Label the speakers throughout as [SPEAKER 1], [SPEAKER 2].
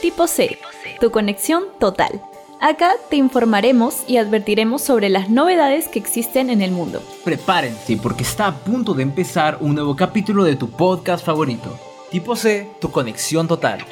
[SPEAKER 1] Tipo C, tu conexión total. Acá te informaremos y advertiremos sobre las novedades que existen en el mundo.
[SPEAKER 2] Prepárense porque está a punto de empezar un nuevo capítulo de tu podcast favorito. Tipo C, tu conexión total.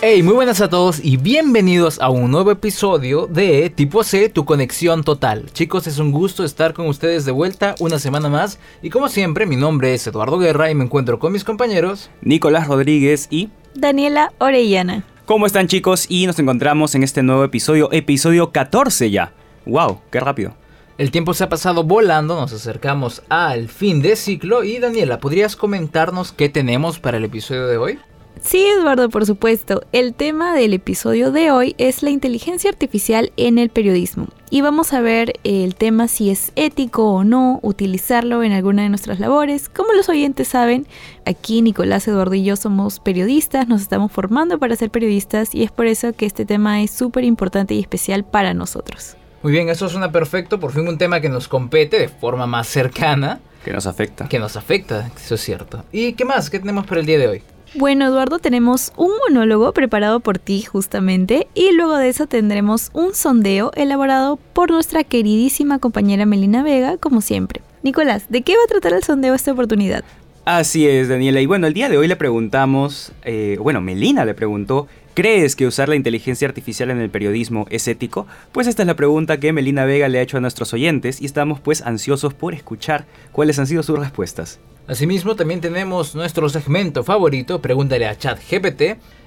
[SPEAKER 2] Hey, muy buenas a todos y bienvenidos a un nuevo episodio de Tipo C, tu conexión total. Chicos, es un gusto estar con ustedes de vuelta una semana más y como siempre, mi nombre es Eduardo Guerra y me encuentro con mis compañeros
[SPEAKER 3] Nicolás Rodríguez y
[SPEAKER 1] Daniela Orellana.
[SPEAKER 3] ¿Cómo están chicos? Y nos encontramos en este nuevo episodio, episodio 14 ya. ¡Wow! ¡Qué rápido!
[SPEAKER 2] El tiempo se ha pasado volando, nos acercamos al fin de ciclo y Daniela, ¿podrías comentarnos qué tenemos para el episodio de hoy?
[SPEAKER 1] Sí, Eduardo, por supuesto. El tema del episodio de hoy es la inteligencia artificial en el periodismo. Y vamos a ver el tema si es ético o no utilizarlo en alguna de nuestras labores. Como los oyentes saben, aquí Nicolás, Eduardo y yo somos periodistas, nos estamos formando para ser periodistas y es por eso que este tema es súper importante y especial para nosotros.
[SPEAKER 2] Muy bien, eso suena perfecto, por fin un tema que nos compete de forma más cercana.
[SPEAKER 3] Que nos afecta.
[SPEAKER 2] Que nos afecta, eso es cierto. ¿Y qué más? ¿Qué tenemos para el día de hoy?
[SPEAKER 1] Bueno, Eduardo, tenemos un monólogo preparado por ti justamente y luego de eso tendremos un sondeo elaborado por nuestra queridísima compañera Melina Vega, como siempre. Nicolás, ¿de qué va a tratar el sondeo esta oportunidad?
[SPEAKER 3] Así es, Daniela. Y bueno, el día de hoy le preguntamos, eh, bueno, Melina le preguntó, ¿crees que usar la inteligencia artificial en el periodismo es ético? Pues esta es la pregunta que Melina Vega le ha hecho a nuestros oyentes y estamos pues ansiosos por escuchar cuáles han sido sus respuestas.
[SPEAKER 2] Asimismo, también tenemos nuestro segmento favorito, Pregúntale a ChatGPT.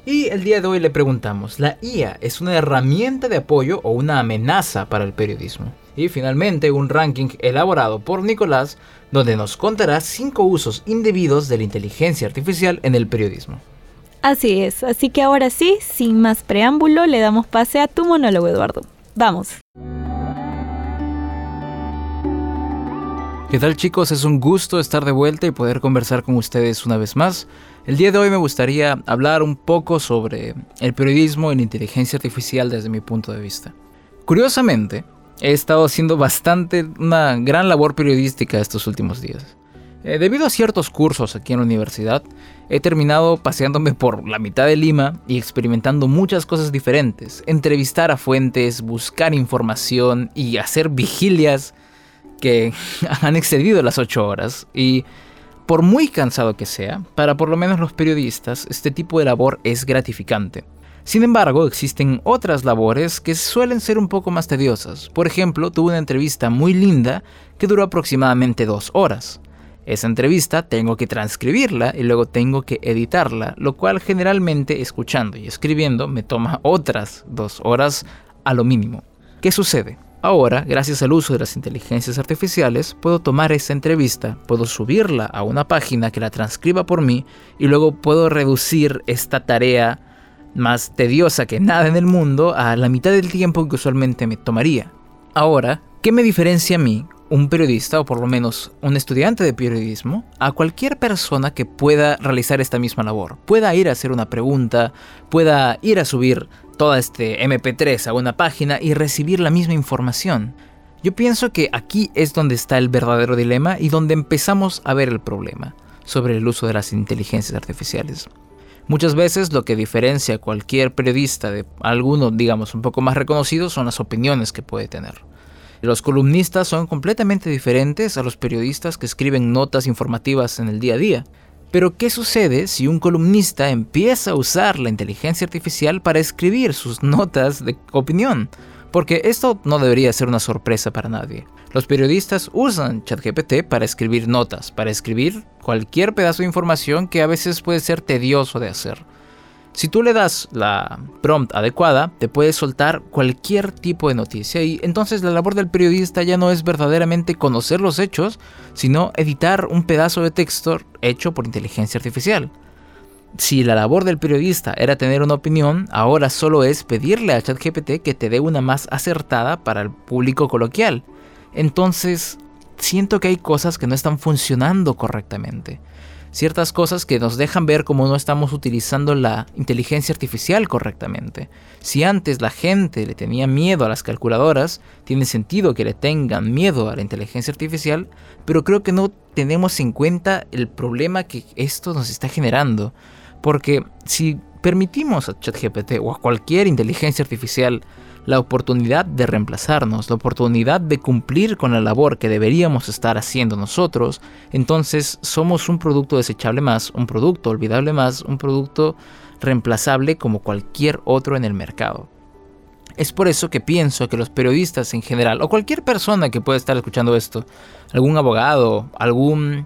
[SPEAKER 2] Y el día de hoy le preguntamos, ¿la IA es una herramienta de apoyo o una amenaza para el periodismo? Y finalmente, un ranking elaborado por Nicolás, donde nos contará 5 usos indebidos de la inteligencia artificial en el periodismo.
[SPEAKER 1] Así es, así que ahora sí, sin más preámbulo, le damos pase a tu monólogo, Eduardo. Vamos.
[SPEAKER 2] ¿Qué tal chicos? Es un gusto estar de vuelta y poder conversar con ustedes una vez más. El día de hoy me gustaría hablar un poco sobre el periodismo y la inteligencia artificial desde mi punto de vista. Curiosamente, he estado haciendo bastante una gran labor periodística estos últimos días. Eh, debido a ciertos cursos aquí en la universidad, he terminado paseándome por la mitad de Lima y experimentando muchas cosas diferentes. Entrevistar a fuentes, buscar información y hacer vigilias que han excedido las 8 horas y por muy cansado que sea, para por lo menos los periodistas, este tipo de labor es gratificante. Sin embargo, existen otras labores que suelen ser un poco más tediosas. Por ejemplo, tuve una entrevista muy linda que duró aproximadamente dos horas. Esa entrevista tengo que transcribirla y luego tengo que editarla, lo cual generalmente escuchando y escribiendo me toma otras dos horas a lo mínimo. ¿Qué sucede? Ahora, gracias al uso de las inteligencias artificiales, puedo tomar esa entrevista, puedo subirla a una página que la transcriba por mí y luego puedo reducir esta tarea más tediosa que nada en el mundo a la mitad del tiempo que usualmente me tomaría. Ahora, ¿qué me diferencia a mí, un periodista o por lo menos un estudiante de periodismo, a cualquier persona que pueda realizar esta misma labor? Pueda ir a hacer una pregunta, pueda ir a subir toda este MP3 a una página y recibir la misma información. Yo pienso que aquí es donde está el verdadero dilema y donde empezamos a ver el problema sobre el uso de las inteligencias artificiales. Muchas veces lo que diferencia a cualquier periodista de alguno, digamos, un poco más reconocido son las opiniones que puede tener. Los columnistas son completamente diferentes a los periodistas que escriben notas informativas en el día a día. Pero ¿qué sucede si un columnista empieza a usar la inteligencia artificial para escribir sus notas de opinión? Porque esto no debería ser una sorpresa para nadie. Los periodistas usan ChatGPT para escribir notas, para escribir cualquier pedazo de información que a veces puede ser tedioso de hacer. Si tú le das la prompt adecuada, te puede soltar cualquier tipo de noticia y entonces la labor del periodista ya no es verdaderamente conocer los hechos, sino editar un pedazo de texto hecho por inteligencia artificial. Si la labor del periodista era tener una opinión, ahora solo es pedirle a ChatGPT que te dé una más acertada para el público coloquial. Entonces, siento que hay cosas que no están funcionando correctamente. Ciertas cosas que nos dejan ver cómo no estamos utilizando la inteligencia artificial correctamente. Si antes la gente le tenía miedo a las calculadoras, tiene sentido que le tengan miedo a la inteligencia artificial, pero creo que no tenemos en cuenta el problema que esto nos está generando. Porque si permitimos a ChatGPT o a cualquier inteligencia artificial la oportunidad de reemplazarnos, la oportunidad de cumplir con la labor que deberíamos estar haciendo nosotros, entonces somos un producto desechable más, un producto olvidable más, un producto reemplazable como cualquier otro en el mercado. Es por eso que pienso que los periodistas en general, o cualquier persona que pueda estar escuchando esto, algún abogado, algún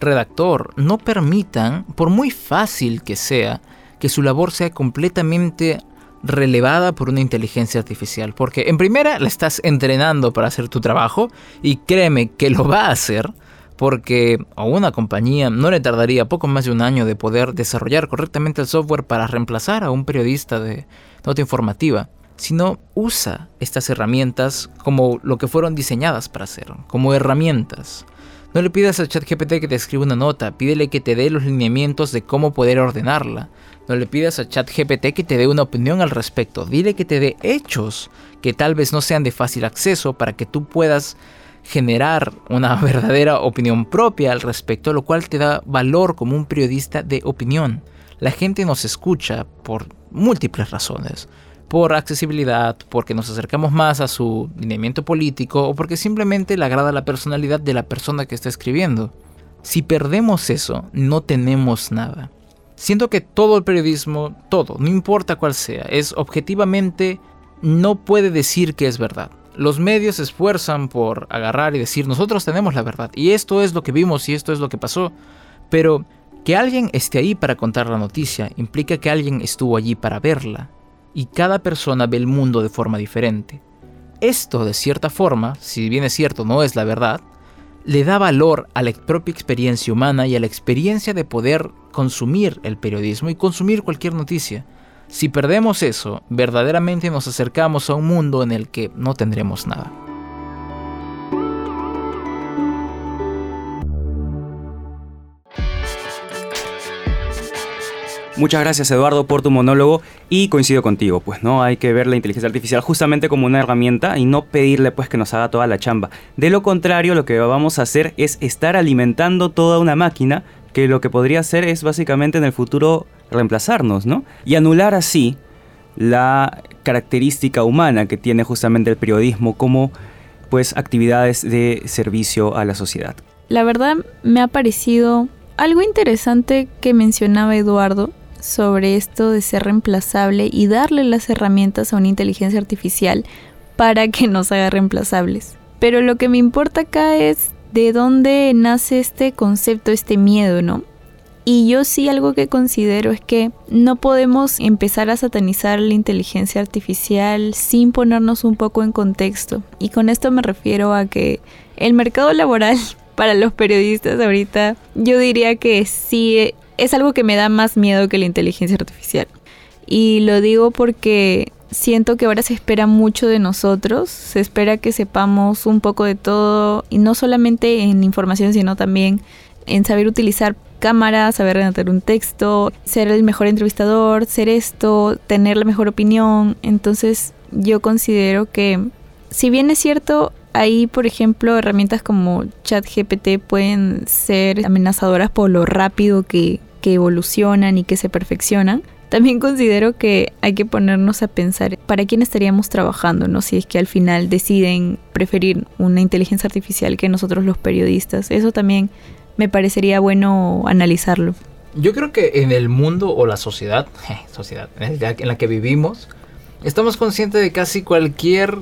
[SPEAKER 2] redactor, no permitan, por muy fácil que sea, que su labor sea completamente relevada por una inteligencia artificial. Porque en primera la estás entrenando para hacer tu trabajo y créeme que lo va a hacer porque a una compañía no le tardaría poco más de un año de poder desarrollar correctamente el software para reemplazar a un periodista de nota informativa, sino usa estas herramientas como lo que fueron diseñadas para hacer, como herramientas. No le pidas a ChatGPT que te escriba una nota, pídele que te dé los lineamientos de cómo poder ordenarla. No le pidas a ChatGPT que te dé una opinión al respecto, dile que te dé hechos que tal vez no sean de fácil acceso para que tú puedas generar una verdadera opinión propia al respecto, lo cual te da valor como un periodista de opinión. La gente nos escucha por múltiples razones por accesibilidad, porque nos acercamos más a su lineamiento político o porque simplemente le agrada la personalidad de la persona que está escribiendo. Si perdemos eso, no tenemos nada. Siento que todo el periodismo, todo, no importa cuál sea, es objetivamente no puede decir que es verdad. Los medios se esfuerzan por agarrar y decir nosotros tenemos la verdad y esto es lo que vimos y esto es lo que pasó, pero que alguien esté ahí para contar la noticia implica que alguien estuvo allí para verla y cada persona ve el mundo de forma diferente. Esto, de cierta forma, si bien es cierto no es la verdad, le da valor a la propia experiencia humana y a la experiencia de poder consumir el periodismo y consumir cualquier noticia. Si perdemos eso, verdaderamente nos acercamos a un mundo en el que no tendremos nada.
[SPEAKER 3] Muchas gracias Eduardo por tu monólogo y coincido contigo, pues no hay que ver la inteligencia artificial justamente como una herramienta y no pedirle pues que nos haga toda la chamba. De lo contrario, lo que vamos a hacer es estar alimentando toda una máquina que lo que podría hacer es básicamente en el futuro reemplazarnos, ¿no? Y anular así la característica humana que tiene justamente el periodismo como pues actividades de servicio a la sociedad.
[SPEAKER 1] La verdad me ha parecido algo interesante que mencionaba Eduardo sobre esto de ser reemplazable y darle las herramientas a una inteligencia artificial para que nos haga reemplazables. Pero lo que me importa acá es de dónde nace este concepto, este miedo, ¿no? Y yo sí algo que considero es que no podemos empezar a satanizar la inteligencia artificial sin ponernos un poco en contexto. Y con esto me refiero a que el mercado laboral para los periodistas ahorita, yo diría que sí es algo que me da más miedo que la inteligencia artificial. Y lo digo porque siento que ahora se espera mucho de nosotros, se espera que sepamos un poco de todo, y no solamente en información, sino también en saber utilizar cámaras, saber redactar un texto, ser el mejor entrevistador, ser esto, tener la mejor opinión. Entonces yo considero que, si bien es cierto, ahí, por ejemplo, herramientas como ChatGPT pueden ser amenazadoras por lo rápido que, evolucionan y que se perfeccionan. También considero que hay que ponernos a pensar para quién estaríamos trabajando, ¿no? Si es que al final deciden preferir una inteligencia artificial que nosotros los periodistas. Eso también me parecería bueno analizarlo.
[SPEAKER 2] Yo creo que en el mundo o la sociedad, sociedad en la que vivimos, estamos conscientes de casi cualquier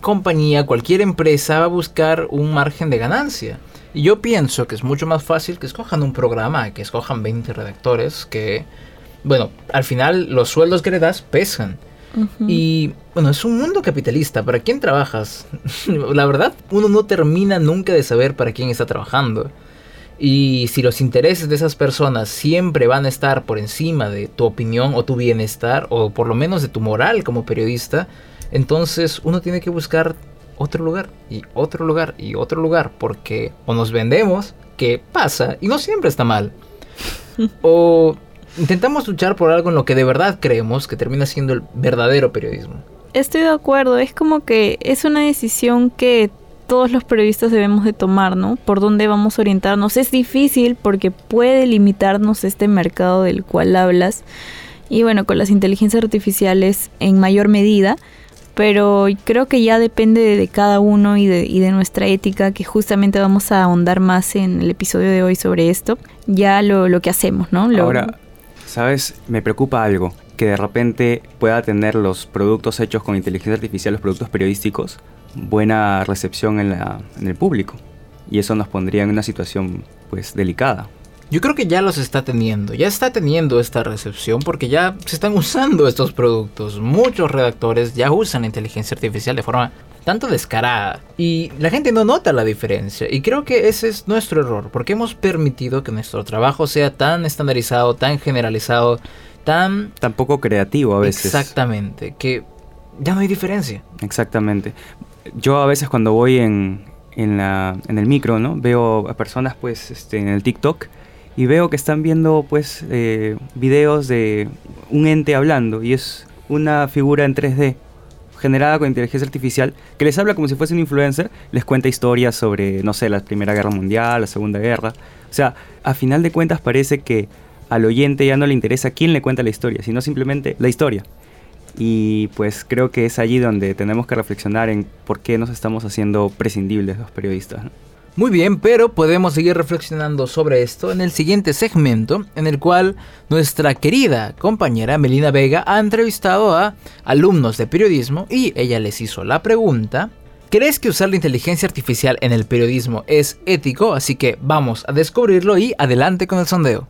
[SPEAKER 2] compañía, cualquier empresa va a buscar un margen de ganancia. Y yo pienso que es mucho más fácil que escojan un programa, que escojan 20 redactores, que, bueno, al final los sueldos que le das pesan. Y bueno, es un mundo capitalista. ¿Para quién trabajas? La verdad, uno no termina nunca de saber para quién está trabajando. Y si los intereses de esas personas siempre van a estar por encima de tu opinión o tu bienestar, o por lo menos de tu moral como periodista, entonces uno tiene que buscar otro lugar y otro lugar y otro lugar porque o nos vendemos, que pasa y no siempre está mal. o intentamos luchar por algo en lo que de verdad creemos que termina siendo el verdadero periodismo.
[SPEAKER 1] Estoy de acuerdo, es como que es una decisión que todos los periodistas debemos de tomar, ¿no? Por dónde vamos a orientarnos. Es difícil porque puede limitarnos este mercado del cual hablas. Y bueno, con las inteligencias artificiales en mayor medida. Pero creo que ya depende de, cada uno y de, y de, nuestra ética, que justamente vamos a ahondar más en el episodio de hoy sobre esto. Ya lo, lo que hacemos, ¿no?
[SPEAKER 3] Ahora, ¿sabes? Me preocupa algo que de repente pueda tener los productos hechos con inteligencia artificial, los productos periodísticos, buena recepción en, la, en el público. Y eso nos pondría en una situación pues delicada.
[SPEAKER 2] Yo creo que ya los está teniendo, ya está teniendo esta recepción porque ya se están usando estos productos. Muchos redactores ya usan inteligencia artificial de forma tanto descarada y la gente no nota la diferencia y creo que ese es nuestro error porque hemos permitido que nuestro trabajo sea tan estandarizado, tan generalizado, tan...
[SPEAKER 3] Tan poco creativo a veces.
[SPEAKER 2] Exactamente, que ya no hay diferencia.
[SPEAKER 3] Exactamente. Yo a veces cuando voy en, en, la, en el micro, ¿no? Veo a personas pues este, en el TikTok y veo que están viendo pues eh, videos de un ente hablando y es una figura en 3D generada con inteligencia artificial que les habla como si fuese un influencer, les cuenta historias sobre, no sé, la Primera Guerra Mundial, la Segunda Guerra. O sea, a final de cuentas parece que al oyente ya no le interesa quién le cuenta la historia, sino simplemente la historia. Y pues creo que es allí donde tenemos que reflexionar en por qué nos estamos haciendo prescindibles los periodistas.
[SPEAKER 2] Muy bien, pero podemos seguir reflexionando sobre esto en el siguiente segmento, en el cual nuestra querida compañera Melina Vega ha entrevistado a alumnos de periodismo y ella les hizo la pregunta, ¿crees que usar la inteligencia artificial en el periodismo es ético? Así que vamos a descubrirlo y adelante con el sondeo.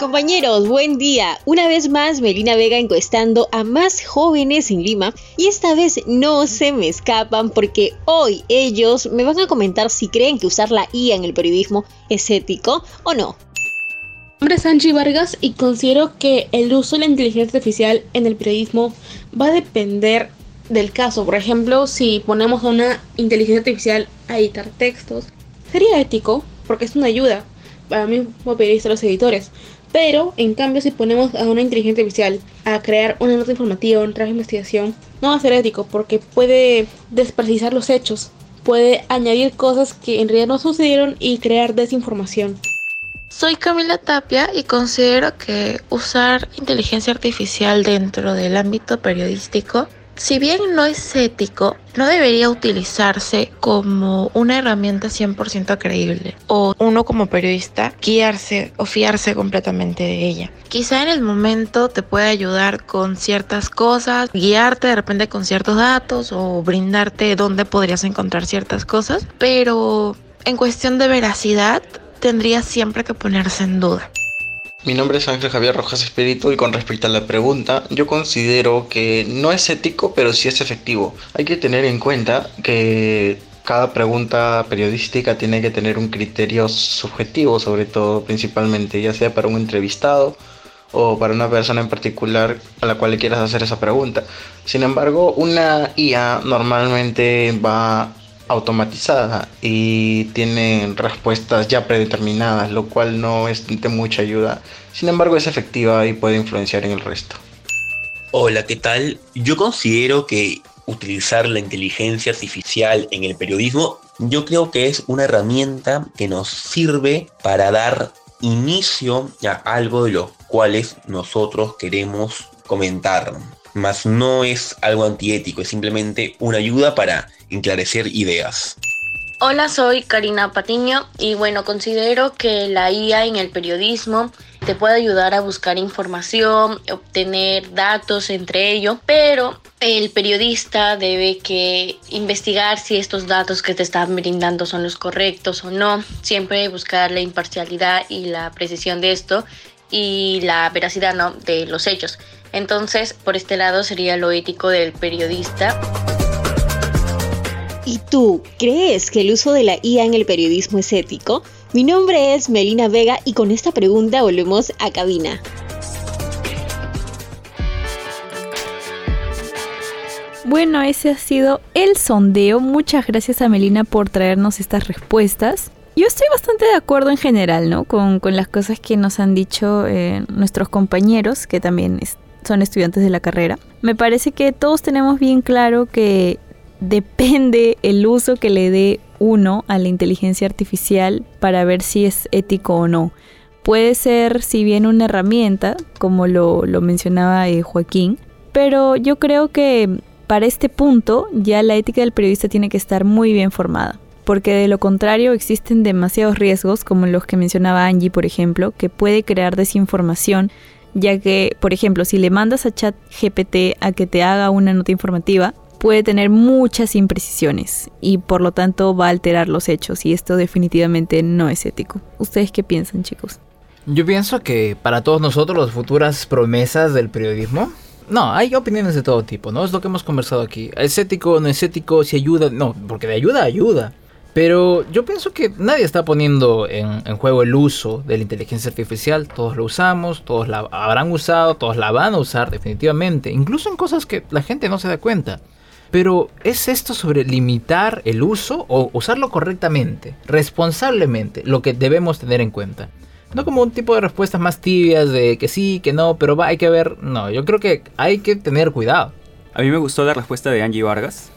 [SPEAKER 4] Compañeros, buen día. Una vez más, Melina Vega encuestando a más jóvenes en Lima y esta vez no se me escapan porque hoy ellos me van a comentar si creen que usar la IA en el periodismo es ético o no.
[SPEAKER 5] Mi nombre es Angie Vargas y considero que el uso de la inteligencia artificial en el periodismo va a depender del caso. Por ejemplo, si ponemos a una inteligencia artificial a editar textos, sería ético porque es una ayuda para mí como periodista los editores. Pero, en cambio, si ponemos a una inteligencia artificial a crear una nota informativa un trabajo de investigación, no va a ser ético porque puede desprecisar los hechos, puede añadir cosas que en realidad no sucedieron y crear desinformación.
[SPEAKER 6] Soy Camila Tapia y considero que usar inteligencia artificial dentro del ámbito periodístico si bien no es ético, no debería utilizarse como una herramienta 100% creíble o uno como periodista guiarse o fiarse completamente de ella. Quizá en el momento te puede ayudar con ciertas cosas, guiarte de repente con ciertos datos o brindarte dónde podrías encontrar ciertas cosas, pero en cuestión de veracidad tendría siempre que ponerse en duda.
[SPEAKER 7] Mi nombre es Ángel Javier Rojas Espíritu y con respecto a la pregunta, yo considero que no es ético, pero sí es efectivo. Hay que tener en cuenta que cada pregunta periodística tiene que tener un criterio subjetivo, sobre todo, principalmente, ya sea para un entrevistado o para una persona en particular a la cual le quieras hacer esa pregunta. Sin embargo, una IA normalmente va automatizada y tiene respuestas ya predeterminadas, lo cual no es de mucha ayuda. Sin embargo, es efectiva y puede influenciar en el resto.
[SPEAKER 8] Hola, ¿qué tal? Yo considero que utilizar la inteligencia artificial en el periodismo, yo creo que es una herramienta que nos sirve para dar inicio a algo de lo cuales nosotros queremos comentar. Mas no es algo antiético, es simplemente una ayuda para enclarecer ideas.
[SPEAKER 9] Hola, soy Karina Patiño y bueno, considero que la IA en el periodismo te puede ayudar a buscar información, obtener datos entre ello, pero el periodista debe que investigar si estos datos que te están brindando son los correctos o no, siempre buscar la imparcialidad y la precisión de esto y la veracidad ¿no? de los hechos. Entonces, por este lado sería lo ético del periodista.
[SPEAKER 4] ¿Y tú crees que el uso de la IA en el periodismo es ético? Mi nombre es Melina Vega y con esta pregunta volvemos a cabina.
[SPEAKER 1] Bueno, ese ha sido el sondeo. Muchas gracias a Melina por traernos estas respuestas. yo estoy bastante de acuerdo en general, ¿no? Con, las cosas que nos han dicho eh, nuestros compañeros, que también son estudiantes de la carrera. Me parece que todos tenemos bien claro que depende el uso que le dé uno a la inteligencia artificial para ver si es ético o no. Puede ser, si bien una herramienta, como lo, mencionaba eh, Joaquín, pero yo creo que para este punto ya la ética del periodista tiene que estar muy bien formada porque de lo contrario existen demasiados riesgos, como los que mencionaba Angie, por ejemplo, que puede crear desinformación, ya que, por ejemplo, si le mandas a ChatGPT a que te haga una nota informativa, puede tener muchas imprecisiones y por lo tanto va a alterar los hechos y esto definitivamente no es ético. ¿Ustedes qué piensan, chicos?
[SPEAKER 2] Yo pienso que para todos nosotros las futuras promesas del periodismo no, hay opiniones de todo tipo, ¿no? Es lo que hemos conversado aquí. ¿Es ético, no es ético? Si ayuda, no, porque de ayuda, ayuda. Pero yo pienso que nadie está poniendo en, juego el uso de la inteligencia artificial. Todos lo usamos, todos la habrán usado, todos la van a usar definitivamente. Incluso en cosas que la gente no se da cuenta. Pero ¿es esto sobre limitar el uso o usarlo correctamente, responsablemente, lo que debemos tener en cuenta? No como un tipo de respuestas más tibias de que sí, que no, pero va, hay que ver. No, yo creo que hay que tener cuidado.
[SPEAKER 3] A mí me gustó la respuesta de Angie Vargas,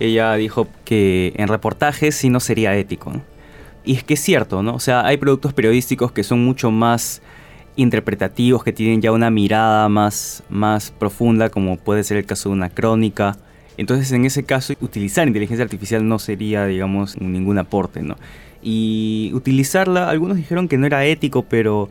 [SPEAKER 3] ella dijo que en reportajes sí no sería ético. Y es que es cierto, ¿no? O sea, hay productos periodísticos que son mucho más interpretativos, que tienen ya una mirada más, más profunda, como puede ser el caso de una crónica. Entonces, en ese caso, utilizar inteligencia artificial no sería, digamos, ningún aporte, ¿no? Y utilizarla, algunos dijeron que no era ético, pero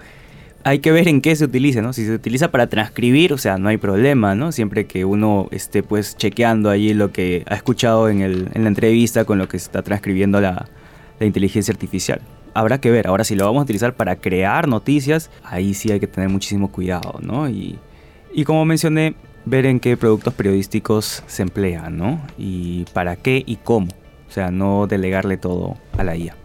[SPEAKER 3] hay que ver en qué se utiliza, ¿no? Si se utiliza para transcribir, o sea, no hay problema, ¿no? Siempre que uno esté pues chequeando allí lo que ha escuchado en, el, en la entrevista con lo que está transcribiendo la, la, inteligencia artificial. Habrá que ver, ahora si lo vamos a utilizar para crear noticias, ahí sí hay que tener muchísimo cuidado, ¿no? Y, y como mencioné, ver en qué productos periodísticos se emplean, ¿no? Y para qué y cómo. O sea, no delegarle todo a la IA.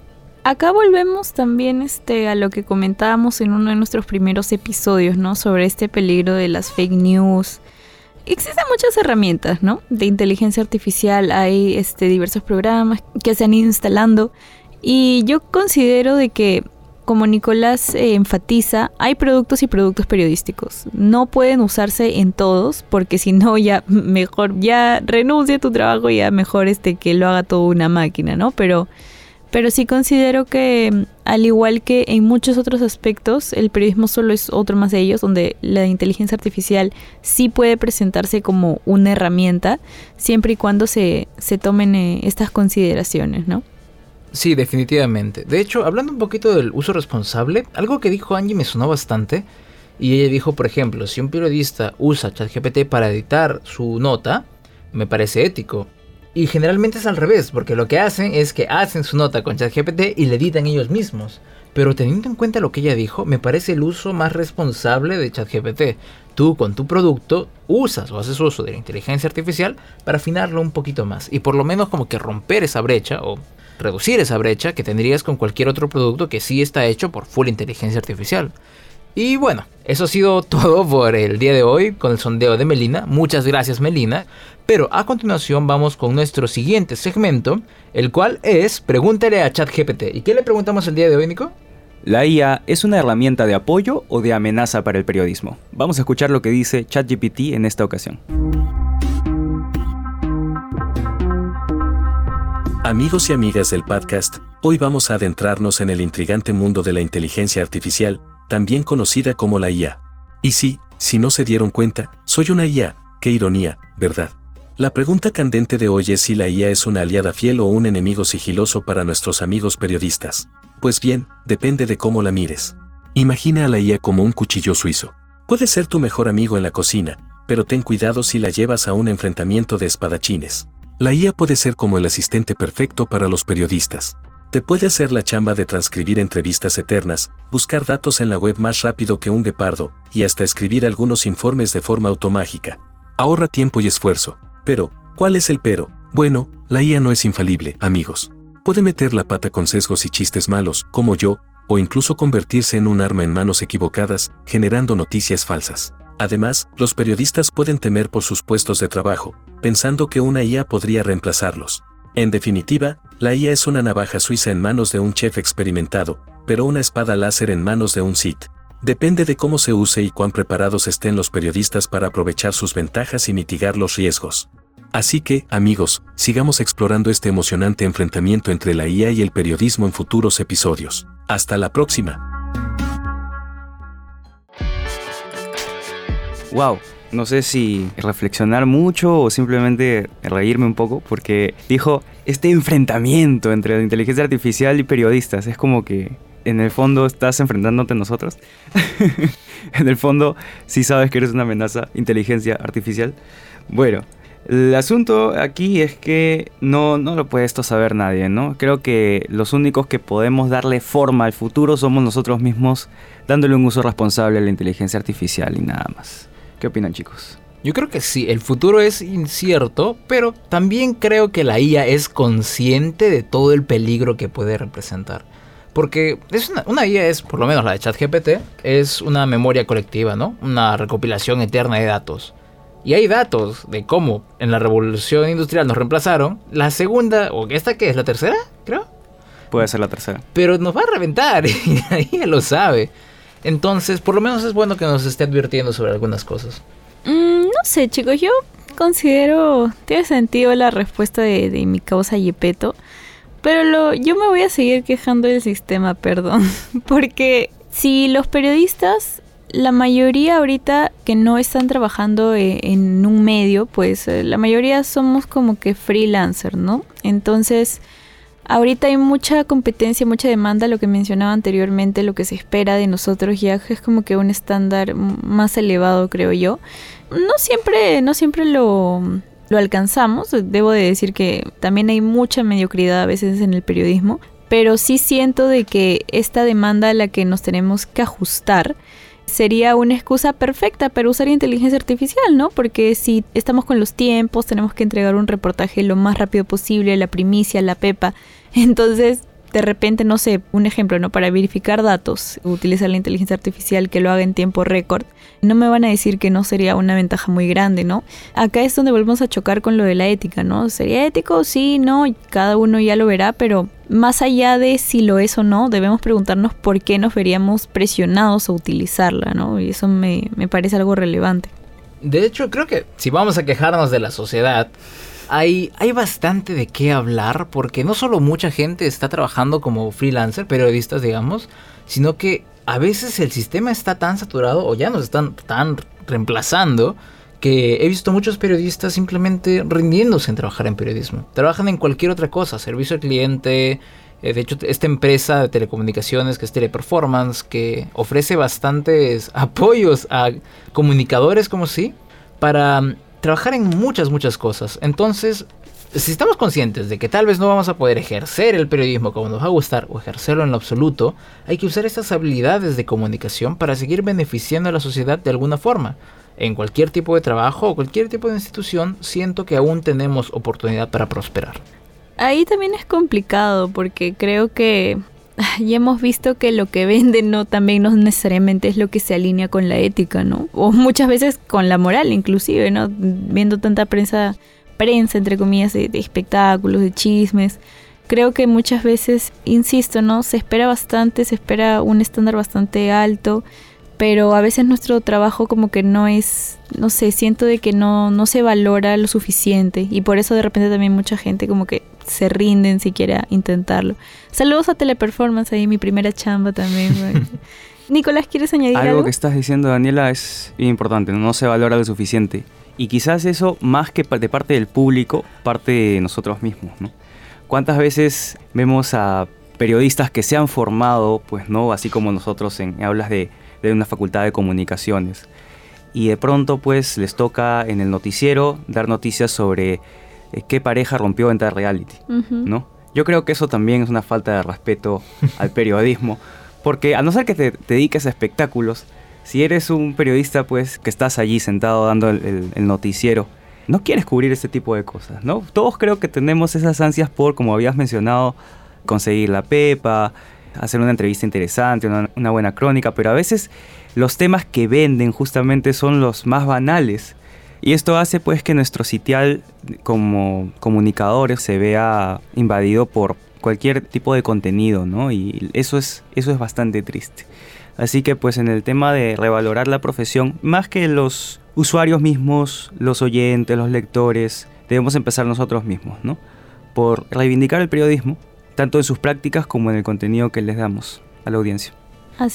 [SPEAKER 1] Acá volvemos también este, a lo que comentábamos en uno de nuestros primeros episodios, ¿no? Sobre este peligro de las fake news. Existen muchas herramientas, ¿no? De inteligencia artificial, hay este, diversos programas que se han ido instalando y yo considero de que, como Nicolás eh, enfatiza, hay productos y productos periodísticos. No pueden usarse en todos porque si no ya mejor, ya renuncia a tu trabajo y ya mejor este, que lo haga toda una máquina, ¿no? Pero pero sí considero que, al igual que en muchos otros aspectos, el periodismo solo es otro más de ellos, donde la inteligencia artificial sí puede presentarse como una herramienta, siempre y cuando se, se tomen eh, estas consideraciones, ¿no?
[SPEAKER 2] Sí, definitivamente. De hecho, hablando un poquito del uso responsable, algo que dijo Angie me sonó bastante. Y ella dijo, por ejemplo, si un periodista usa ChatGPT para editar su nota, me parece ético. Y generalmente es al revés, porque lo que hacen es que hacen su nota con ChatGPT y le editan ellos mismos. Pero teniendo en cuenta lo que ella dijo, me parece el uso más responsable de ChatGPT. Tú con tu producto usas o haces uso de la inteligencia artificial para afinarlo un poquito más y por lo menos como que romper esa brecha o reducir esa brecha que tendrías con cualquier otro producto que sí está hecho por full inteligencia artificial. Y bueno, eso ha sido todo por el día de hoy con el sondeo de Melina. Muchas gracias Melina. Pero a continuación vamos con nuestro siguiente segmento, el cual es Pregúntale a ChatGPT. ¿Y qué le preguntamos el día de hoy, Nico?
[SPEAKER 3] ¿La IA es una herramienta de apoyo o de amenaza para el periodismo? Vamos a escuchar lo que dice ChatGPT en esta ocasión.
[SPEAKER 10] Amigos y amigas del podcast, hoy vamos a adentrarnos en el intrigante mundo de la inteligencia artificial, también conocida como la IA. Y sí, si no se dieron cuenta, soy una IA, qué ironía, ¿verdad? La pregunta candente de hoy es si la IA es una aliada fiel o un enemigo sigiloso para nuestros amigos periodistas. Pues bien, depende de cómo la mires. Imagina a la IA como un cuchillo suizo. Puede ser tu mejor amigo en la cocina, pero ten cuidado si la llevas a un enfrentamiento de espadachines. La IA puede ser como el asistente perfecto para los periodistas. Te puede hacer la chamba de transcribir entrevistas eternas, buscar datos en la web más rápido que un guepardo, y hasta escribir algunos informes de forma automágica. Ahorra tiempo y esfuerzo, pero, ¿cuál es el pero? Bueno, la IA no es infalible, amigos. Puede meter la pata con sesgos y chistes malos, como yo, o incluso convertirse en un arma en manos equivocadas, generando noticias falsas. Además, los periodistas pueden temer por sus puestos de trabajo, pensando que una IA podría reemplazarlos. En definitiva, La IA es una navaja suiza en manos de un chef experimentado, pero una espada láser en manos de un Sith. Depende de cómo se use y cuán preparados estén los periodistas para aprovechar sus ventajas y mitigar los riesgos. Así que, amigos, sigamos explorando este emocionante enfrentamiento entre la IA y el periodismo en futuros episodios. Hasta la próxima.
[SPEAKER 3] Wow, no sé si reflexionar mucho o simplemente reírme un poco, porque dijo este enfrentamiento entre la inteligencia artificial y periodistas. Es como que en el fondo estás enfrentándote a nosotros. en el fondo sí sabes que eres una amenaza, inteligencia artificial. Bueno, el asunto aquí es que no, no lo puede esto saber nadie, ¿no? Creo que los únicos que podemos darle forma al futuro somos nosotros mismos, dándole un uso responsable a la inteligencia artificial y nada más. ¿Qué opinan chicos?
[SPEAKER 2] Yo creo que sí, el futuro es incierto, pero también creo que la IA es consciente de todo el peligro que puede representar. Porque es una, una IA es, por lo menos la de ChatGPT, es una memoria colectiva, ¿no? Una recopilación eterna de datos. Y hay datos de cómo en la revolución industrial nos reemplazaron. La segunda, o esta que es la tercera, creo.
[SPEAKER 3] Puede ser la tercera.
[SPEAKER 2] Pero nos va a reventar y ella lo sabe. Entonces, por lo menos es bueno que nos esté advirtiendo sobre algunas cosas.
[SPEAKER 1] Mm, no sé, chicos, yo considero. Tiene sentido la respuesta de, mi causa Yepeto. Pero lo, yo me voy a seguir quejando del sistema, perdón. Porque si los periodistas la mayoría ahorita que no están trabajando eh, en un medio, pues eh, la mayoría somos como que freelancer, ¿no? Entonces, ahorita hay mucha competencia, mucha demanda, lo que mencionaba anteriormente, lo que se espera de nosotros ya es como que un estándar más elevado, creo yo. No siempre, no siempre lo, lo alcanzamos, debo de decir que también hay mucha mediocridad a veces en el periodismo, pero sí siento de que esta demanda a la que nos tenemos que ajustar, sería una excusa perfecta para usar inteligencia artificial, ¿no? Porque si estamos con los tiempos, tenemos que entregar un reportaje lo más rápido posible, la primicia, la pepa. Entonces, de repente, no sé, un ejemplo, ¿no? Para verificar datos, utilizar la inteligencia artificial que lo haga en tiempo récord, no me van a decir que no sería una ventaja muy grande, ¿no? Acá es donde volvemos a chocar con lo de la ética, ¿no? ¿Sería ético? Sí, no, cada uno ya lo verá, pero más allá de si lo es o no, debemos preguntarnos por qué nos veríamos presionados a utilizarla, ¿no? Y eso me, me parece algo relevante.
[SPEAKER 2] De hecho, creo que si vamos a quejarnos de la sociedad, hay, hay bastante de qué hablar porque no solo mucha gente está trabajando como freelancer, periodistas digamos, sino que a veces el sistema está tan saturado o ya nos están tan reemplazando que he visto muchos periodistas simplemente rindiéndose en trabajar en periodismo. Trabajan en cualquier otra cosa, servicio al cliente. Eh, de hecho, esta empresa de telecomunicaciones que es Teleperformance, que ofrece bastantes apoyos a comunicadores como sí, para trabajar en muchas, muchas cosas. Entonces, si estamos conscientes de que tal vez no vamos a poder ejercer el periodismo como nos va a gustar o ejercerlo en lo absoluto, hay que usar estas habilidades de comunicación para seguir beneficiando a la sociedad de alguna forma. En cualquier tipo de trabajo o cualquier tipo de institución, siento que aún tenemos oportunidad para prosperar.
[SPEAKER 1] Ahí también es complicado porque creo que ya hemos visto que lo que venden no también no necesariamente es lo que se alinea con la ética, ¿no? O muchas veces con la moral inclusive, ¿no? Viendo tanta prensa, prensa entre comillas, de, de espectáculos, de chismes. Creo que muchas veces, insisto, ¿no? Se espera bastante, se espera un estándar bastante alto pero a veces nuestro trabajo como que no es, no sé, siento de que no, no se valora lo suficiente y por eso de repente también mucha gente como que se rinden si quiere intentarlo. Saludos a Teleperformance, ahí mi primera chamba también. Nicolás, ¿quieres añadir algo?
[SPEAKER 3] Algo que estás diciendo, Daniela, es importante, no se valora lo suficiente. Y quizás eso, más que de parte del público, parte de nosotros mismos, ¿no? ¿Cuántas veces vemos a periodistas que se han formado, pues, ¿no? Así como nosotros en hablas de de una facultad de comunicaciones. Y de pronto pues les toca en el noticiero dar noticias sobre eh, qué pareja rompió en tal reality, ¿no? Yo creo que eso también es una falta de respeto al periodismo, porque a no ser que te, dediques a espectáculos, si eres un periodista pues que estás allí sentado dando el, el noticiero, no quieres cubrir ese tipo de cosas, ¿no? Todos creo que tenemos esas ansias por, como habías mencionado, conseguir la pepa, hacer una entrevista interesante, una, buena crónica, pero a veces los temas que venden justamente son los más banales. Y esto hace pues que nuestro sitial como comunicadores se vea invadido por cualquier tipo de contenido, ¿no? Y eso es, eso es bastante triste. Así que pues en el tema de revalorar la profesión, más que los usuarios mismos, los oyentes, los lectores, debemos empezar nosotros mismos, ¿no? Por reivindicar el periodismo, tanto en sus prácticas como en el contenido que les damos a la audiencia.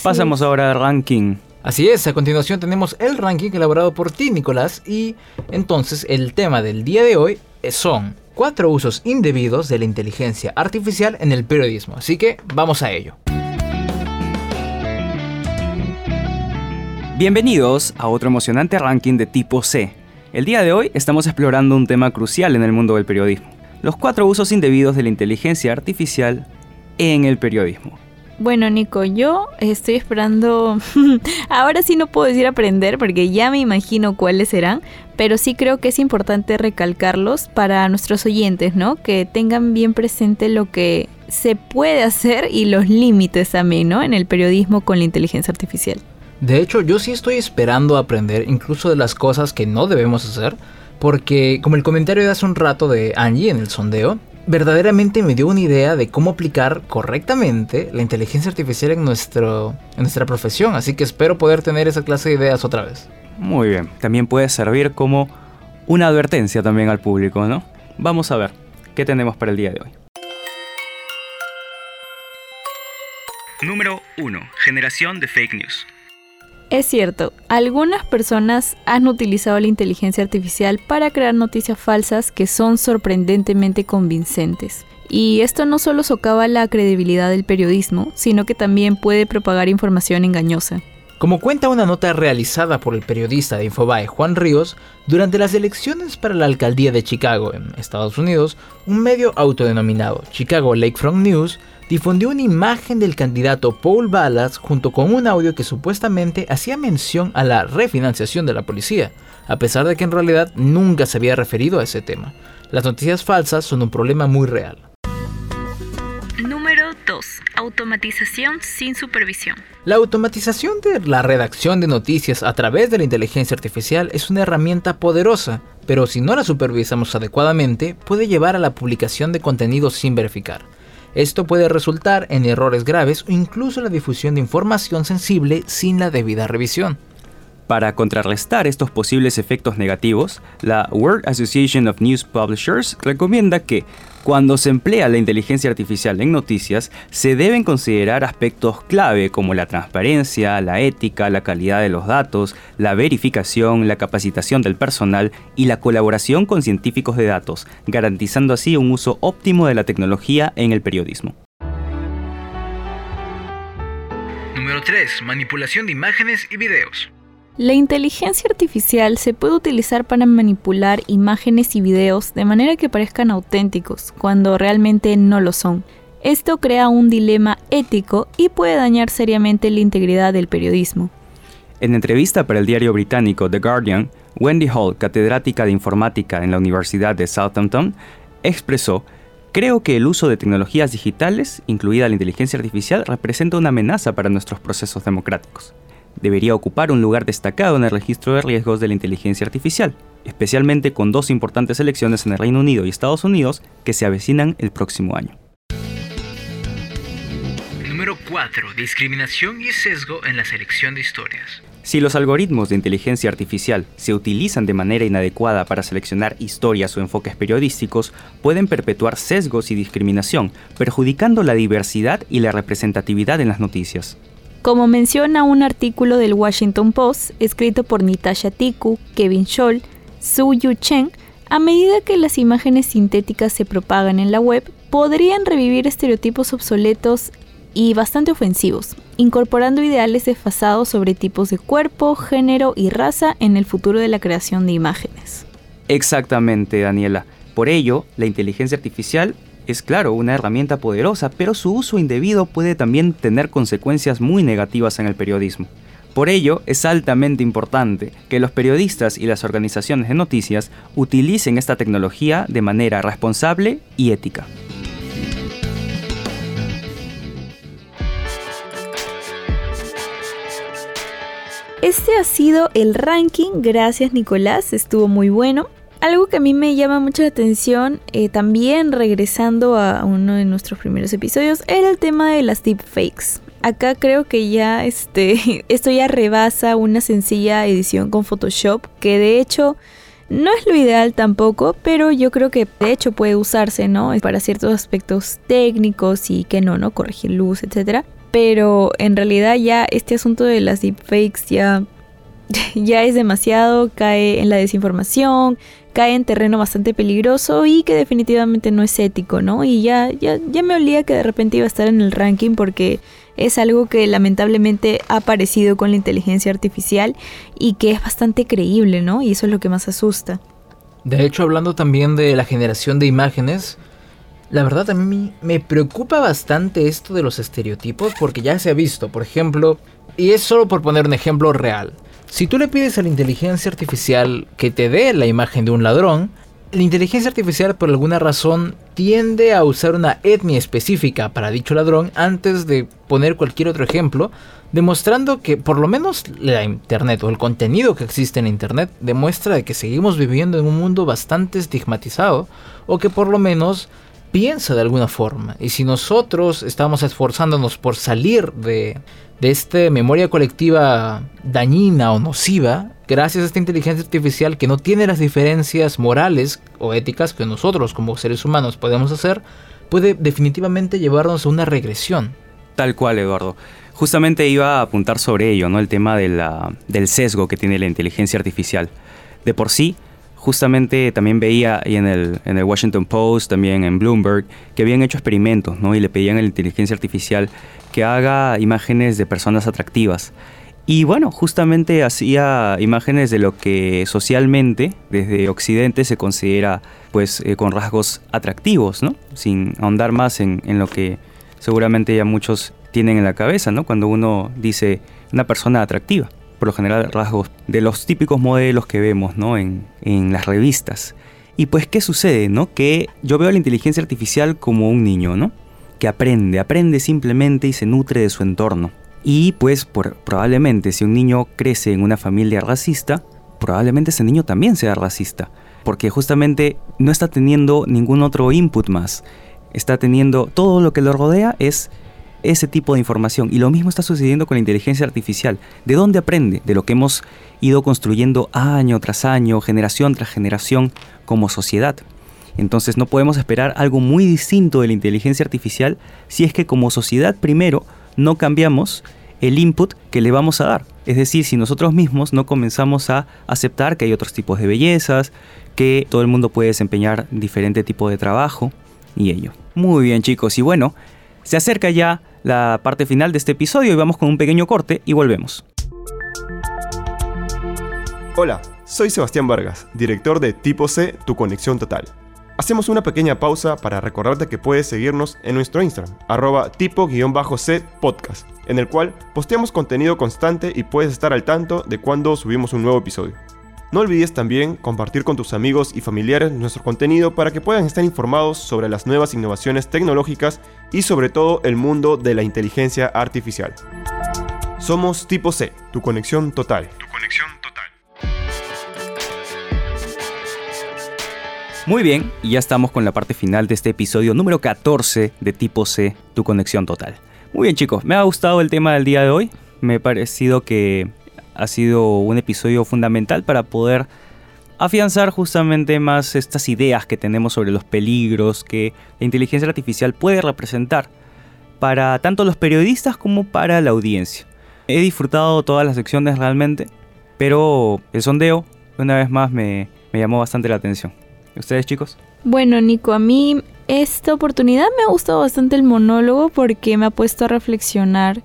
[SPEAKER 3] Pasamos ahora al ranking.
[SPEAKER 2] Así es, a continuación tenemos el ranking elaborado por ti, Nicolás, y entonces el tema del día de hoy son cuatro usos indebidos de la inteligencia artificial en el periodismo. Así que vamos a ello.
[SPEAKER 3] Bienvenidos a otro emocionante ranking de tipo C. El día de hoy estamos explorando un tema crucial en el mundo del periodismo, los cuatro usos indebidos de la inteligencia artificial en el periodismo.
[SPEAKER 1] Bueno, Nico, yo estoy esperando. Ahora sí no puedo decir aprender porque ya me imagino cuáles serán, pero sí creo que es importante recalcarlos para nuestros oyentes, ¿no? Que tengan bien presente lo que se puede hacer y los límites también, ¿no? En el periodismo con la inteligencia artificial.
[SPEAKER 2] De hecho, yo sí estoy esperando aprender incluso de las cosas que no debemos hacer, porque como el comentario de hace un rato de Angie en el sondeo, verdaderamente me dio una idea de cómo aplicar correctamente la inteligencia artificial en, nuestro, en nuestra profesión, así que espero poder tener esa clase de ideas otra vez.
[SPEAKER 3] Muy bien, también puede servir como una advertencia también al público, ¿no? Vamos a ver, ¿qué tenemos para el día de hoy? Número 1. Generación de fake news.
[SPEAKER 1] Es cierto, algunas personas han utilizado la inteligencia artificial para crear noticias falsas que son sorprendentemente convincentes. Y esto no solo socava la credibilidad del periodismo, sino que también puede propagar información engañosa.
[SPEAKER 2] Como cuenta una nota realizada por el periodista de Infobae Juan Ríos, durante las elecciones para la alcaldía de Chicago en Estados Unidos, un medio autodenominado Chicago Lakefront News difundió una imagen del candidato Paul Ballas junto con un audio que supuestamente hacía mención a la refinanciación de la policía, a pesar de que en realidad nunca se había referido a ese tema. Las noticias falsas son un problema muy real.
[SPEAKER 1] Número 2. Automatización sin supervisión.
[SPEAKER 2] La automatización de la redacción de noticias a través de la inteligencia artificial es una herramienta poderosa, pero si no la supervisamos adecuadamente puede llevar a la publicación de contenido sin verificar. Esto puede resultar en errores graves o incluso la difusión de información sensible sin la debida revisión.
[SPEAKER 3] Para contrarrestar estos posibles efectos negativos, la World Association of News Publishers recomienda que cuando se emplea la inteligencia artificial en noticias, se deben considerar aspectos clave como la transparencia, la ética, la calidad de los datos, la verificación, la capacitación del personal y la colaboración con científicos de datos, garantizando así un uso óptimo de la tecnología en el periodismo.
[SPEAKER 2] Número 3. Manipulación de imágenes y videos.
[SPEAKER 1] La inteligencia artificial se puede utilizar para manipular imágenes y videos de manera que parezcan auténticos, cuando realmente no lo son. Esto crea un dilema ético y puede dañar seriamente la integridad del periodismo.
[SPEAKER 3] En entrevista para el diario británico The Guardian, Wendy Hall, catedrática de informática en la Universidad de Southampton, expresó, Creo que el uso de tecnologías digitales, incluida la inteligencia artificial, representa una amenaza para nuestros procesos democráticos debería ocupar un lugar destacado en el registro de riesgos de la inteligencia artificial, especialmente con dos importantes elecciones en el Reino Unido y Estados Unidos que se avecinan el próximo año.
[SPEAKER 2] Número 4. Discriminación y sesgo en la selección de historias.
[SPEAKER 3] Si los algoritmos de inteligencia artificial se utilizan de manera inadecuada para seleccionar historias o enfoques periodísticos, pueden perpetuar sesgos y discriminación, perjudicando la diversidad y la representatividad en las noticias.
[SPEAKER 1] Como menciona un artículo del Washington Post escrito por Nitasha Tiku, Kevin Scholl, Su Yu Chen, a medida que las imágenes sintéticas se propagan en la web, podrían revivir estereotipos obsoletos y bastante ofensivos, incorporando ideales desfasados sobre tipos de cuerpo, género y raza en el futuro de la creación de imágenes.
[SPEAKER 3] Exactamente, Daniela. Por ello, la inteligencia artificial es claro una herramienta poderosa, pero su uso indebido puede también tener consecuencias muy negativas en el periodismo. Por ello, es altamente importante que los periodistas y las organizaciones de noticias utilicen esta tecnología de manera responsable y ética.
[SPEAKER 1] Este ha sido el ranking. Gracias Nicolás, estuvo muy bueno. Algo que a mí me llama mucho la atención, eh, también regresando a uno de nuestros primeros episodios, era el tema de las deepfakes. Acá creo que ya este, esto ya rebasa una sencilla edición con Photoshop, que de hecho no es lo ideal tampoco, pero yo creo que de hecho puede usarse, ¿no? Para ciertos aspectos técnicos y que no, ¿no? Corregir luz, etc. Pero en realidad ya este asunto de las deepfakes ya, ya es demasiado, cae en la desinformación, cae en terreno bastante peligroso y que definitivamente no es ético, ¿no? Y ya, ya, ya me olía que de repente iba a estar en el ranking porque es algo que lamentablemente ha aparecido con la inteligencia artificial y que es bastante creíble, ¿no? Y eso es lo que más asusta.
[SPEAKER 2] De hecho, hablando también de la generación de imágenes, la verdad a mí me preocupa bastante esto de los estereotipos porque ya se ha visto, por ejemplo, y es solo por poner un ejemplo real. Si tú le pides a la inteligencia artificial que te dé la imagen de un ladrón, la inteligencia artificial por alguna razón tiende a usar una etnia específica para dicho ladrón antes de poner cualquier otro ejemplo, demostrando que por lo menos la internet o el contenido que existe en internet demuestra que seguimos viviendo en un mundo bastante estigmatizado o que por lo menos piensa de alguna forma. Y si nosotros estamos esforzándonos por salir de de esta memoria colectiva dañina o nociva, gracias a esta inteligencia artificial que no tiene las diferencias morales o éticas que nosotros como seres humanos podemos hacer, puede definitivamente llevarnos a una regresión.
[SPEAKER 3] Tal cual, Eduardo. Justamente iba a apuntar sobre ello, ¿no? El tema del sesgo que tiene la inteligencia artificial. De por sí, justamente también veía ahí en el, en el Washington Post, también en Bloomberg, que habían hecho experimentos, ¿no? Y le pedían a la inteligencia artificial que haga imágenes de personas atractivas. Y bueno, justamente hacía imágenes de lo que socialmente desde Occidente se considera pues eh, con rasgos atractivos, ¿no? Sin ahondar más en, en, lo que seguramente ya muchos tienen en la cabeza, ¿no? Cuando uno dice una persona atractiva por lo general rasgos de los típicos modelos que vemos ¿no? en, en las revistas. Y pues, ¿qué sucede? ¿no? Que yo veo a la inteligencia artificial como un niño, ¿no? Que aprende, aprende simplemente y se nutre de su entorno. Y pues probablemente si un niño crece en una familia racista, probablemente ese niño también sea racista. Porque justamente no está teniendo ningún otro input más. Está teniendo todo lo que lo rodea es ese tipo de información. Y lo mismo está sucediendo con la inteligencia artificial. ¿De dónde aprende? De lo que hemos ido construyendo año tras año, generación tras generación como sociedad. Entonces no podemos esperar algo muy distinto de la inteligencia artificial si es que como sociedad primero no cambiamos el input que le vamos a dar. Es decir, si nosotros mismos no comenzamos a aceptar que hay otros tipos de bellezas, que todo el mundo puede desempeñar diferente tipo de trabajo y ello. Muy bien chicos, y bueno, se acerca ya la parte final de este episodio y vamos con un pequeño corte y volvemos.
[SPEAKER 11] Hola, soy Sebastián Vargas, director de Tipo C, Tu Conexión Total. Hacemos una pequeña pausa para recordarte que puedes seguirnos en nuestro Instagram, arroba tipo-c podcast, en el cual posteamos contenido constante y puedes estar al tanto de cuando subimos un nuevo episodio. No olvides también compartir con tus amigos y familiares nuestro contenido para que puedan estar informados sobre las nuevas innovaciones tecnológicas y sobre todo el mundo de la inteligencia artificial. Somos Tipo C, tu conexión total. Tu conexión total.
[SPEAKER 3] Muy bien, y ya estamos con la parte final de este episodio número 14 de Tipo C, tu conexión total. Muy bien chicos, me ha gustado el tema del día de hoy. Me ha parecido que ha sido un episodio fundamental para poder afianzar justamente más estas ideas que tenemos sobre los peligros que la inteligencia artificial puede representar para tanto los periodistas como para la audiencia. He disfrutado todas las secciones realmente, pero el sondeo una vez más me, llamó bastante la atención. ¿Ustedes chicos?
[SPEAKER 1] Bueno Nico, a mí esta oportunidad me ha gustado bastante el monólogo porque me ha puesto a reflexionar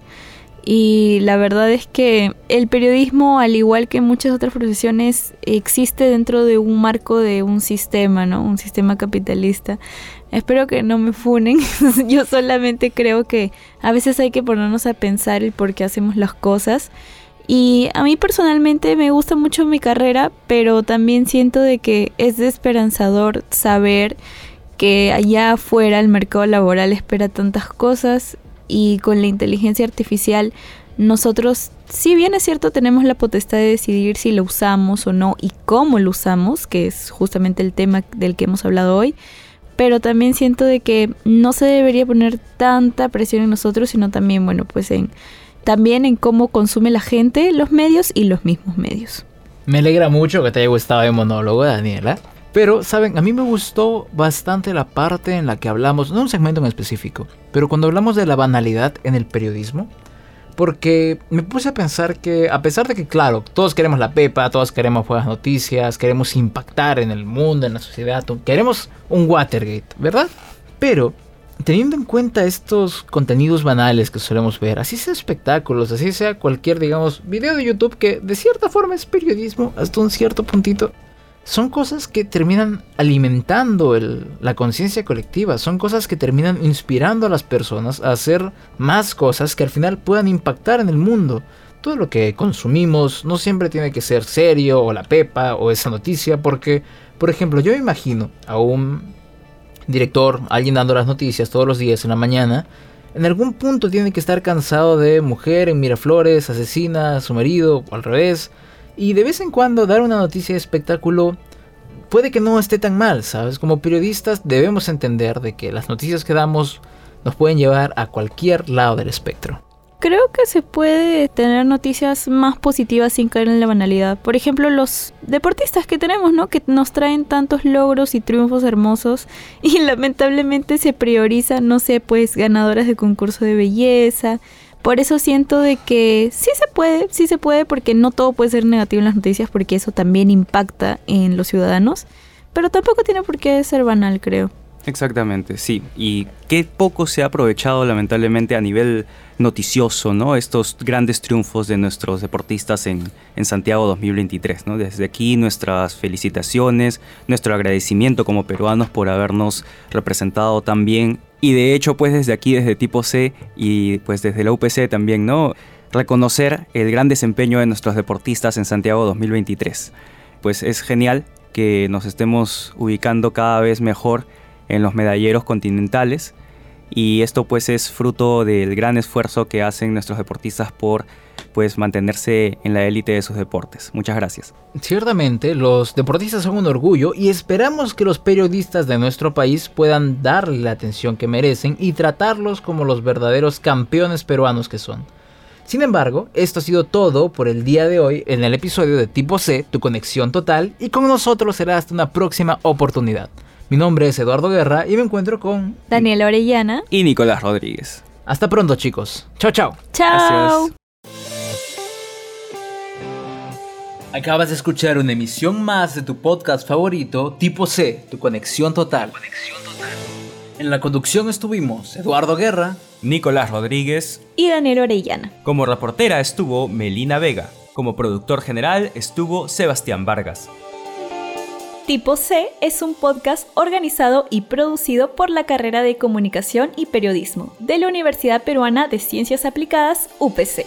[SPEAKER 1] y la verdad es que el periodismo, al igual que muchas otras profesiones, existe dentro de un marco de un sistema, ¿no? Un sistema capitalista. Espero que no me funen. Yo solamente creo que a veces hay que ponernos a pensar el por qué hacemos las cosas. Y a mí personalmente me gusta mucho mi carrera, pero también siento de que es desesperanzador saber que allá afuera el mercado laboral espera tantas cosas y con la inteligencia artificial nosotros, si bien es cierto, tenemos la potestad de decidir si lo usamos o no y cómo lo usamos, que es justamente el tema del que hemos hablado hoy, pero también siento de que no se debería poner tanta presión en nosotros, sino también, bueno, pues en también en cómo consume la gente los medios y los mismos medios.
[SPEAKER 2] Me alegra mucho que te haya gustado el monólogo, Daniela. Pero, saben, a mí me gustó bastante la parte en la que hablamos, no un segmento en específico, pero cuando hablamos de la banalidad en el periodismo, porque me puse a pensar que, a pesar de que, claro, todos queremos la pepa, todos queremos buenas noticias, queremos impactar en el mundo, en la sociedad, queremos un Watergate, ¿verdad? Pero, teniendo en cuenta estos contenidos banales que solemos ver, así sea espectáculos, así sea cualquier, digamos, video de YouTube que de cierta forma es periodismo hasta un cierto puntito, son cosas que terminan alimentando la conciencia colectiva, son cosas que terminan inspirando a las personas a hacer más cosas que al final puedan impactar en el mundo. Todo lo que consumimos no siempre tiene que ser serio o la pepa o esa noticia, porque, por ejemplo, yo imagino a un director, alguien dando las noticias todos los días en la mañana, en algún punto tiene que estar cansado de mujer en Miraflores, asesina a su marido o al revés y de vez en cuando dar una noticia de espectáculo puede que no esté tan mal, ¿sabes? Como periodistas debemos entender de que las noticias que damos nos pueden llevar a cualquier lado del espectro.
[SPEAKER 1] Creo que se puede tener noticias más positivas sin caer en la banalidad. Por ejemplo, los deportistas que tenemos, ¿no? Que nos traen tantos logros y triunfos hermosos y lamentablemente se prioriza, no sé, pues ganadoras de concurso de belleza, por eso siento de que sí se puede, sí se puede, porque no todo puede ser negativo en las noticias, porque eso también impacta en los ciudadanos, pero tampoco tiene por qué ser banal, creo.
[SPEAKER 3] Exactamente, sí. Y qué poco se ha aprovechado lamentablemente a nivel noticioso, ¿no? Estos grandes triunfos de nuestros deportistas en, en Santiago 2023, ¿no? Desde aquí nuestras felicitaciones, nuestro agradecimiento como peruanos por habernos representado tan bien y de hecho, pues desde aquí, desde tipo C y pues desde la UPC también, ¿no? Reconocer el gran desempeño de nuestros deportistas en Santiago 2023. Pues es genial que nos estemos ubicando cada vez mejor en los medalleros continentales y esto pues es fruto del gran esfuerzo que hacen nuestros deportistas por pues mantenerse en la élite de sus deportes. Muchas gracias.
[SPEAKER 2] Ciertamente, los deportistas son un orgullo y esperamos que los periodistas de nuestro país puedan darle la atención que merecen y tratarlos como los verdaderos campeones peruanos que son. Sin embargo, esto ha sido todo por el día de hoy en el episodio de Tipo C, tu conexión total, y con nosotros será hasta una próxima oportunidad. Mi nombre es Eduardo Guerra y me encuentro con
[SPEAKER 1] Daniela Orellana
[SPEAKER 3] y Nicolás Rodríguez.
[SPEAKER 2] Hasta pronto chicos. Chao, chao.
[SPEAKER 1] Chao.
[SPEAKER 2] Acabas de escuchar una emisión más de tu podcast favorito, Tipo C, tu conexión total. En la conducción estuvimos Eduardo Guerra,
[SPEAKER 3] Nicolás Rodríguez
[SPEAKER 1] y Daniel Orellana.
[SPEAKER 3] Como reportera estuvo Melina Vega. Como productor general estuvo Sebastián Vargas.
[SPEAKER 1] Tipo C es un podcast organizado y producido por la carrera de Comunicación y Periodismo de la Universidad Peruana de Ciencias Aplicadas, UPC.